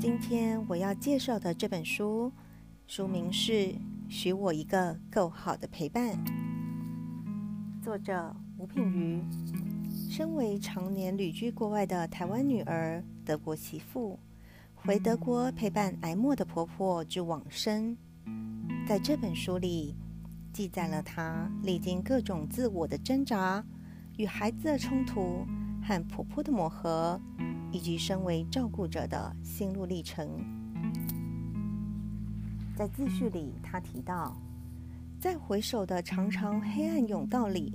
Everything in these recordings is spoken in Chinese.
今天我要介绍的这本书，书名是《许我一个够好的陪伴》，作者吴品瑜。身为常年旅居国外的台湾女儿、德国媳妇，回德国陪伴癌末的婆婆之往生，在这本书里记载了她历经各种自我的挣扎、与孩子的冲突和婆婆的磨合。以及身为照顾者的心路历程。在自序里，他提到，在回首的长长黑暗甬道里，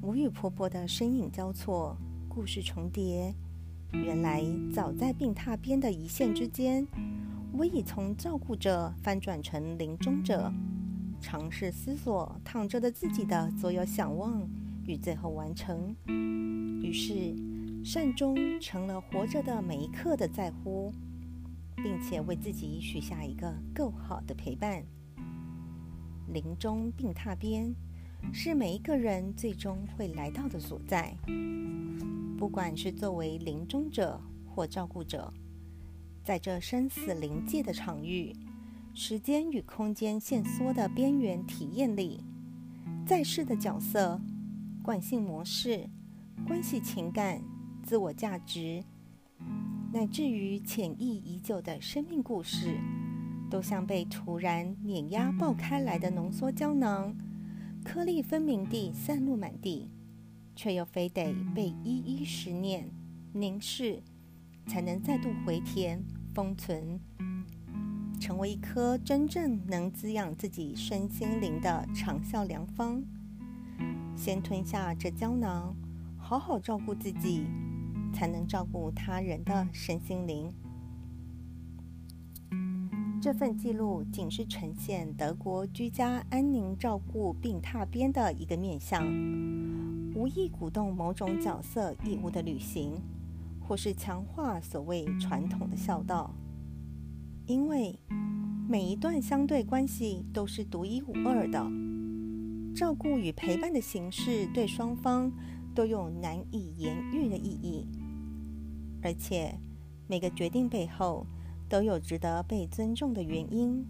我与婆婆的身影交错，故事重叠。原来，早在病榻边的一线之间，我已从照顾者翻转成临终者，尝试思索躺着的自己的所有想望与最后完成。于是。善终成了活着的每一刻的在乎，并且为自己许下一个够好的陪伴。临终病榻边，是每一个人最终会来到的所在。不管是作为临终者或照顾者，在这生死临界的场域，时间与空间限缩的边缘体验里，在世的角色、惯性模式、关系情感。自我价值，乃至于潜意已久的生命故事，都像被突然碾压爆开来的浓缩胶囊，颗粒分明地散落满地，却又非得被一一拾念、凝视，才能再度回填封存，成为一颗真正能滋养自己身心灵的长效良方。先吞下这胶囊，好好照顾自己。才能照顾他人的身心灵。这份记录仅是呈现德国居家安宁照顾病榻边的一个面向，无意鼓动某种角色义务的履行，或是强化所谓传统的孝道。因为每一段相对关系都是独一无二的，照顾与陪伴的形式对双方都有难以言喻的意义。而且，每个决定背后都有值得被尊重的原因，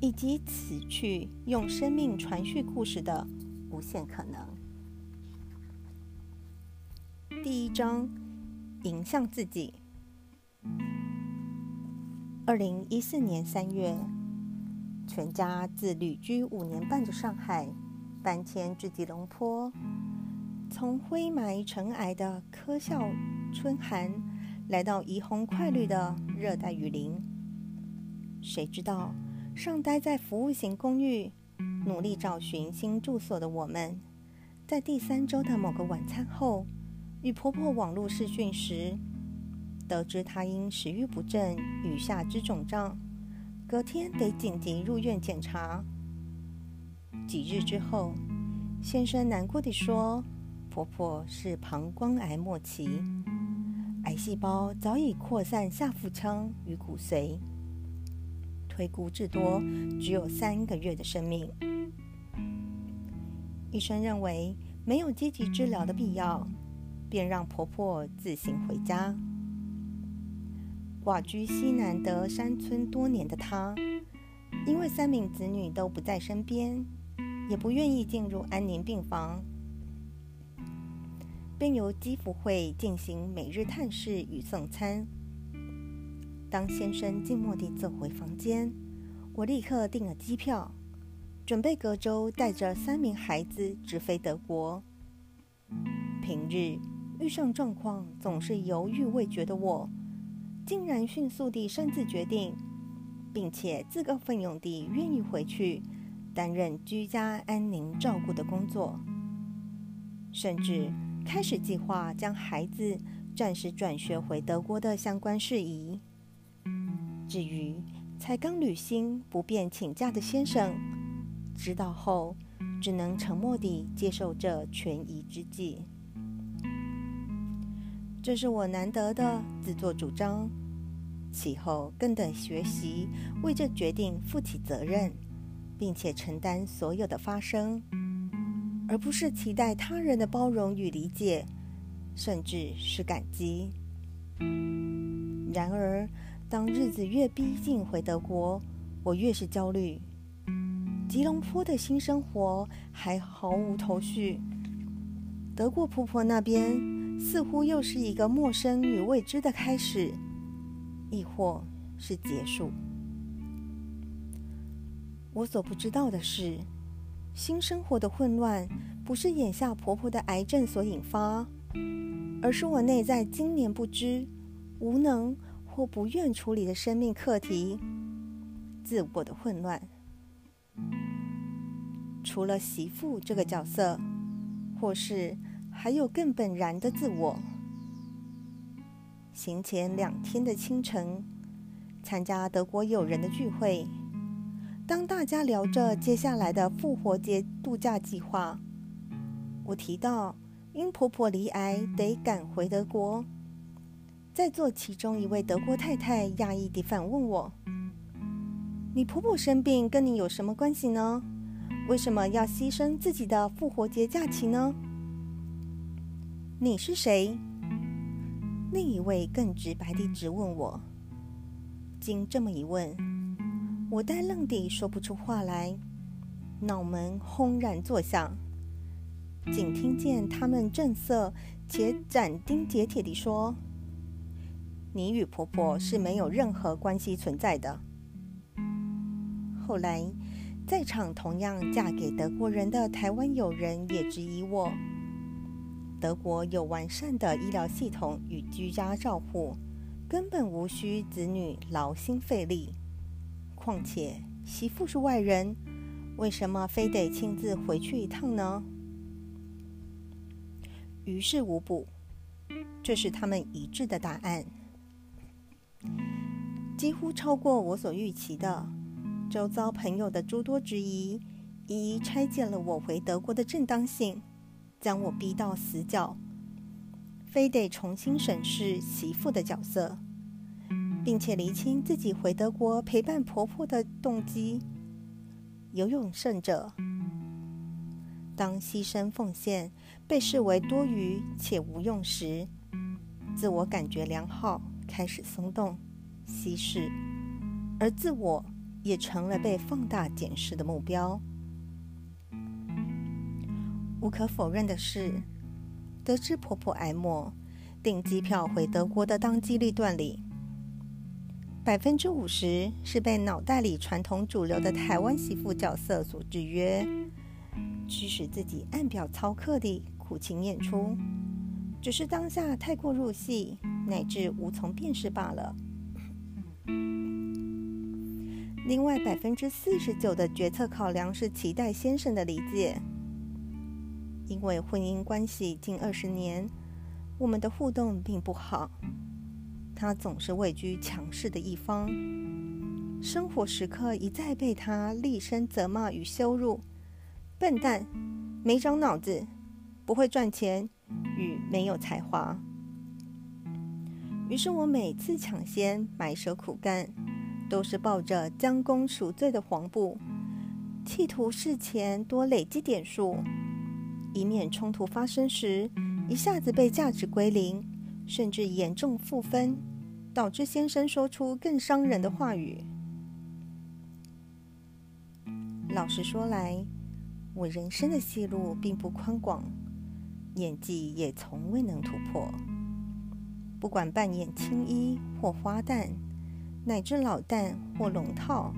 以及此去用生命传续故事的无限可能。第一章，迎向自己。二零一四年三月，全家自旅居五年半的上海搬迁至吉隆坡。从灰霾尘埃的科校春寒，来到怡红快绿的热带雨林。谁知道，尚待在服务型公寓，努力找寻新住所的我们，在第三周的某个晚餐后，与婆婆网络视讯时，得知她因食欲不振雨下肢肿胀，隔天得紧急入院检查。几日之后，先生难过地说。婆婆是膀胱癌末期，癌细胞早已扩散下腹腔与骨髓，推估至多只有三个月的生命。医生认为没有积极治疗的必要，便让婆婆自行回家。寡居西南德山村多年的她，因为三名子女都不在身边，也不愿意进入安宁病房。便由基福会进行每日探视与送餐。当先生静默地走回房间，我立刻订了机票，准备隔周带着三名孩子直飞德国。平日遇上状况总是犹豫未决的我，竟然迅速地擅自决定，并且自告奋勇地愿意回去担任居家安宁照顾的工作，甚至。开始计划将孩子暂时转学回德国的相关事宜。至于才刚履新不便请假的先生，知道后只能沉默地接受这权宜之计。这是我难得的自作主张，其后更得学习为这决定负起责任，并且承担所有的发生。而不是期待他人的包容与理解，甚至是感激。然而，当日子越逼近回德国，我越是焦虑。吉隆坡的新生活还毫无头绪，德国婆婆那边似乎又是一个陌生与未知的开始，亦或是结束。我所不知道的是，新生活的混乱不是眼下婆婆的癌症所引发，而是我内在经年不知、无能或不愿处理的生命课题——自我的混乱。除了媳妇这个角色，或是还有更本然的自我。行前两天的清晨，参加德国友人的聚会，当大家聊着接下来的复活节度假计划，我提到因婆婆罹癌得赶回德国，在座其中一位德国太太讶异地反问我：“你婆婆生病跟你有什么关系呢？”为什么要牺牲自己的复活节假期呢？你是谁？另一位更直白地质问我。经这么一问，我呆愣地说不出话来，脑门轰然作响，仅听见他们正色且斩钉截铁地说：“你与婆婆是没有任何关系存在的。”后来。在场同样嫁给德国人的台湾友人也质疑我：德国有完善的医疗系统与居家照护，根本无需子女劳心费力。况且媳妇是外人，为什么非得亲自回去一趟呢？于事无补，这是他们一致的答案，几乎超过我所预期的。周遭朋友的诸多质疑，一一拆解了我回德国的正当性，将我逼到死角，非得重新审视媳妇的角色，并且厘清自己回德国陪伴婆婆的动机。有勇胜者，当牺牲奉献被视为多余且无用时，自我感觉良好开始松动、稀释，而自我。也成了被放大检视的目标。无可否认的是，得知婆婆癌末，订机票回德国的当机立断里，百分之五十是被脑袋里传统主流的台湾媳妇角色所制约，驱使自己按表操课地苦情演出，只是当下太过入戏，乃至无从辨识罢了。另外百分之四十九的决策考量是期待先生的理解，因为婚姻关系近二十年，我们的互动并不好。他总是位居强势的一方，生活时刻一再被他厉声责骂与羞辱：“笨蛋，没长脑子，不会赚钱，与没有才华。”于是我每次抢先埋首苦干。都是抱着将功赎罪的黄布，企图事前多累积点数，以免冲突发生时一下子被价值归零，甚至严重负分，导致先生说出更伤人的话语。老实说来，我人生的戏路并不宽广，演技也从未能突破。不管扮演青衣或花旦。乃至老旦或龙套，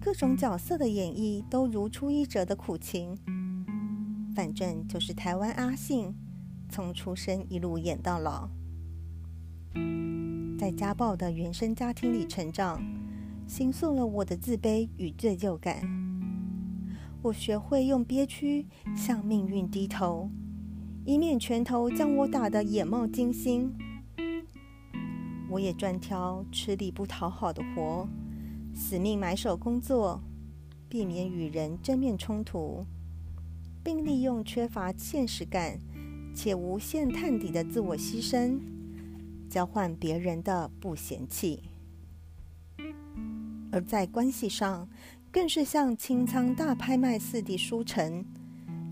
各种角色的演绎都如出一辙的苦情。反正就是台湾阿信，从出生一路演到老，在家暴的原生家庭里成长，形塑了我的自卑与罪疚感。我学会用憋屈向命运低头，以免拳头将我打得眼冒金星。我也专挑吃力不讨好的活，死命埋首工作，避免与人正面冲突，并利用缺乏现实感且无限探底的自我牺牲，交换别人的不嫌弃。而在关系上，更是像清仓大拍卖似的输成，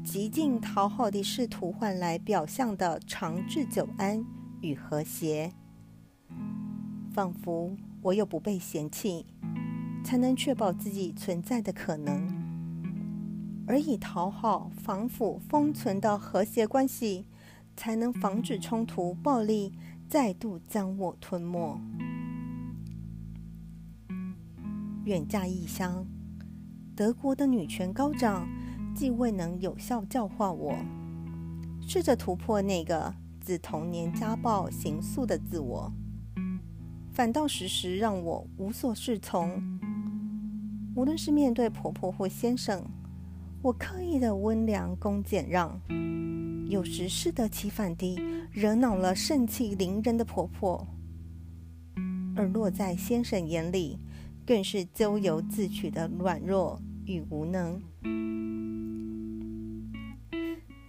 极尽讨好的试图换来表象的长治久安与和谐。仿佛唯有不被嫌弃，才能确保自己存在的可能，而以讨好、防腐、封存的和谐关系，才能防止冲突、暴力再度将我吞没。远嫁异乡，德国的女权高涨，既未能有效教化我，试着突破那个自童年家暴、刑诉的自我。反倒时时让我无所适从。无论是面对婆婆或先生，我刻意的温良恭俭让，有时适得其反地惹恼了盛气凌人的婆婆，而落在先生眼里，更是咎由自取的软弱与无能。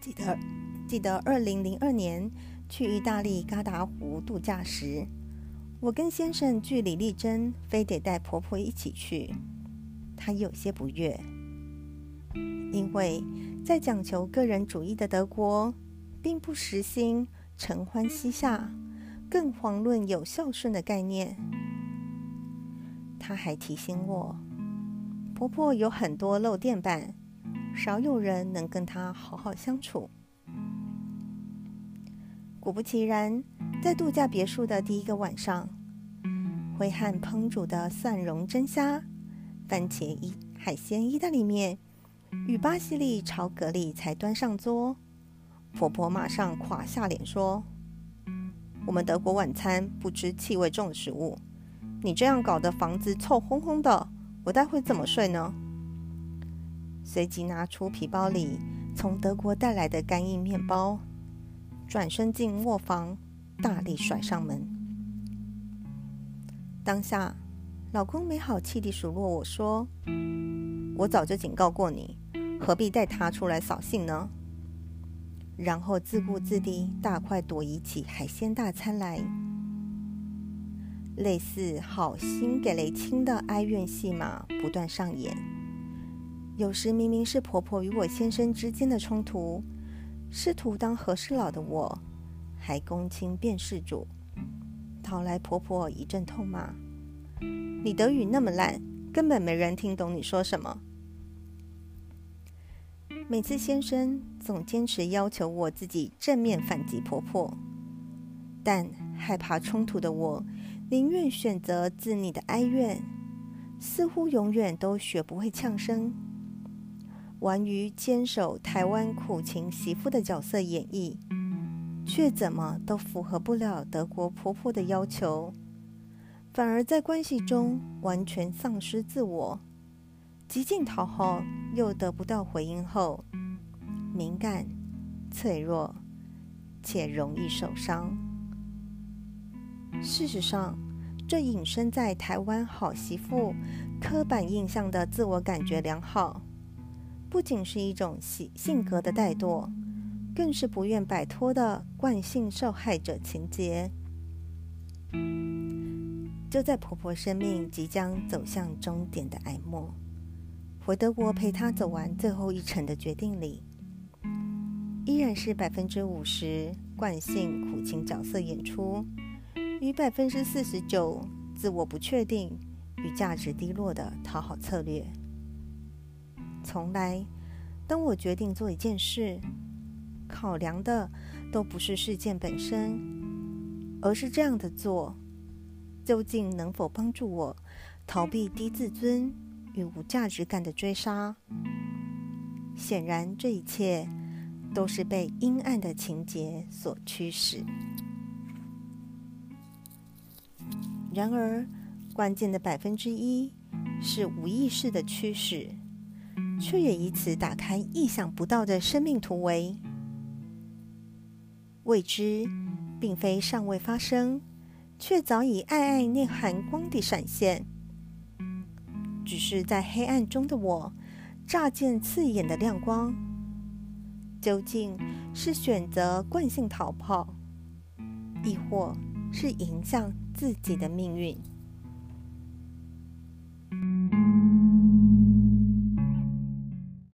记得记得二零零二年去意大利嘎达湖度假时。我跟先生据理力争，非得带婆婆一起去。她有些不悦，因为在讲求个人主义的德国，并不实行承欢膝下，更遑论有孝顺的概念。她还提醒我，婆婆有很多漏电板，少有人能跟她好好相处。果不其然。在度假别墅的第一个晚上，挥汗烹煮的蒜蓉蒸虾、番茄意海鲜意大利面与巴西利炒蛤蜊才端上桌，婆婆马上垮下脸说：“我们德国晚餐不吃气味重的食物，你这样搞得房子臭烘烘的，我待会怎么睡呢？”随即拿出皮包里从德国带来的干硬面包，转身进卧房。大力甩上门。当下，老公没好气地数落我说：“我早就警告过你，何必带他出来扫兴呢？”然后自顾自地大快朵颐起海鲜大餐来，类似好心给雷亲的哀怨戏码不断上演。有时明明是婆婆与我先生之间的冲突，试图当和事佬的我。还公亲辨事主，讨来婆婆一阵痛骂：“你德语那么烂，根本没人听懂你说什么。”每次先生总坚持要求我自己正面反击婆婆，但害怕冲突的我，宁愿选择自拟的哀怨，似乎永远都学不会呛声，玩于坚守台湾苦情媳妇的角色演绎。却怎么都符合不了德国婆婆的要求，反而在关系中完全丧失自我，极尽讨好又得不到回应后，敏感、脆弱且容易受伤。事实上，这隐身在台湾好媳妇刻板印象的自我感觉良好，不仅是一种性性格的怠惰。更是不愿摆脱的惯性受害者情节。就在婆婆生命即将走向终点的哀末，回德国陪她走完最后一程的决定里，依然是百分之五十惯性苦情角色演出，与百分之四十九自我不确定与价值低落的讨好策略。从来，当我决定做一件事，考量的都不是事件本身，而是这样的做究竟能否帮助我逃避低自尊与无价值感的追杀。显然，这一切都是被阴暗的情节所驱使。然而，关键的百分之一是无意识的驱使，却也以此打开意想不到的生命突围。未知，并非尚未发生，却早已暗暗念寒光的闪现。只是在黑暗中的我，乍见刺眼的亮光。究竟是选择惯性逃跑，亦或是迎向自己的命运？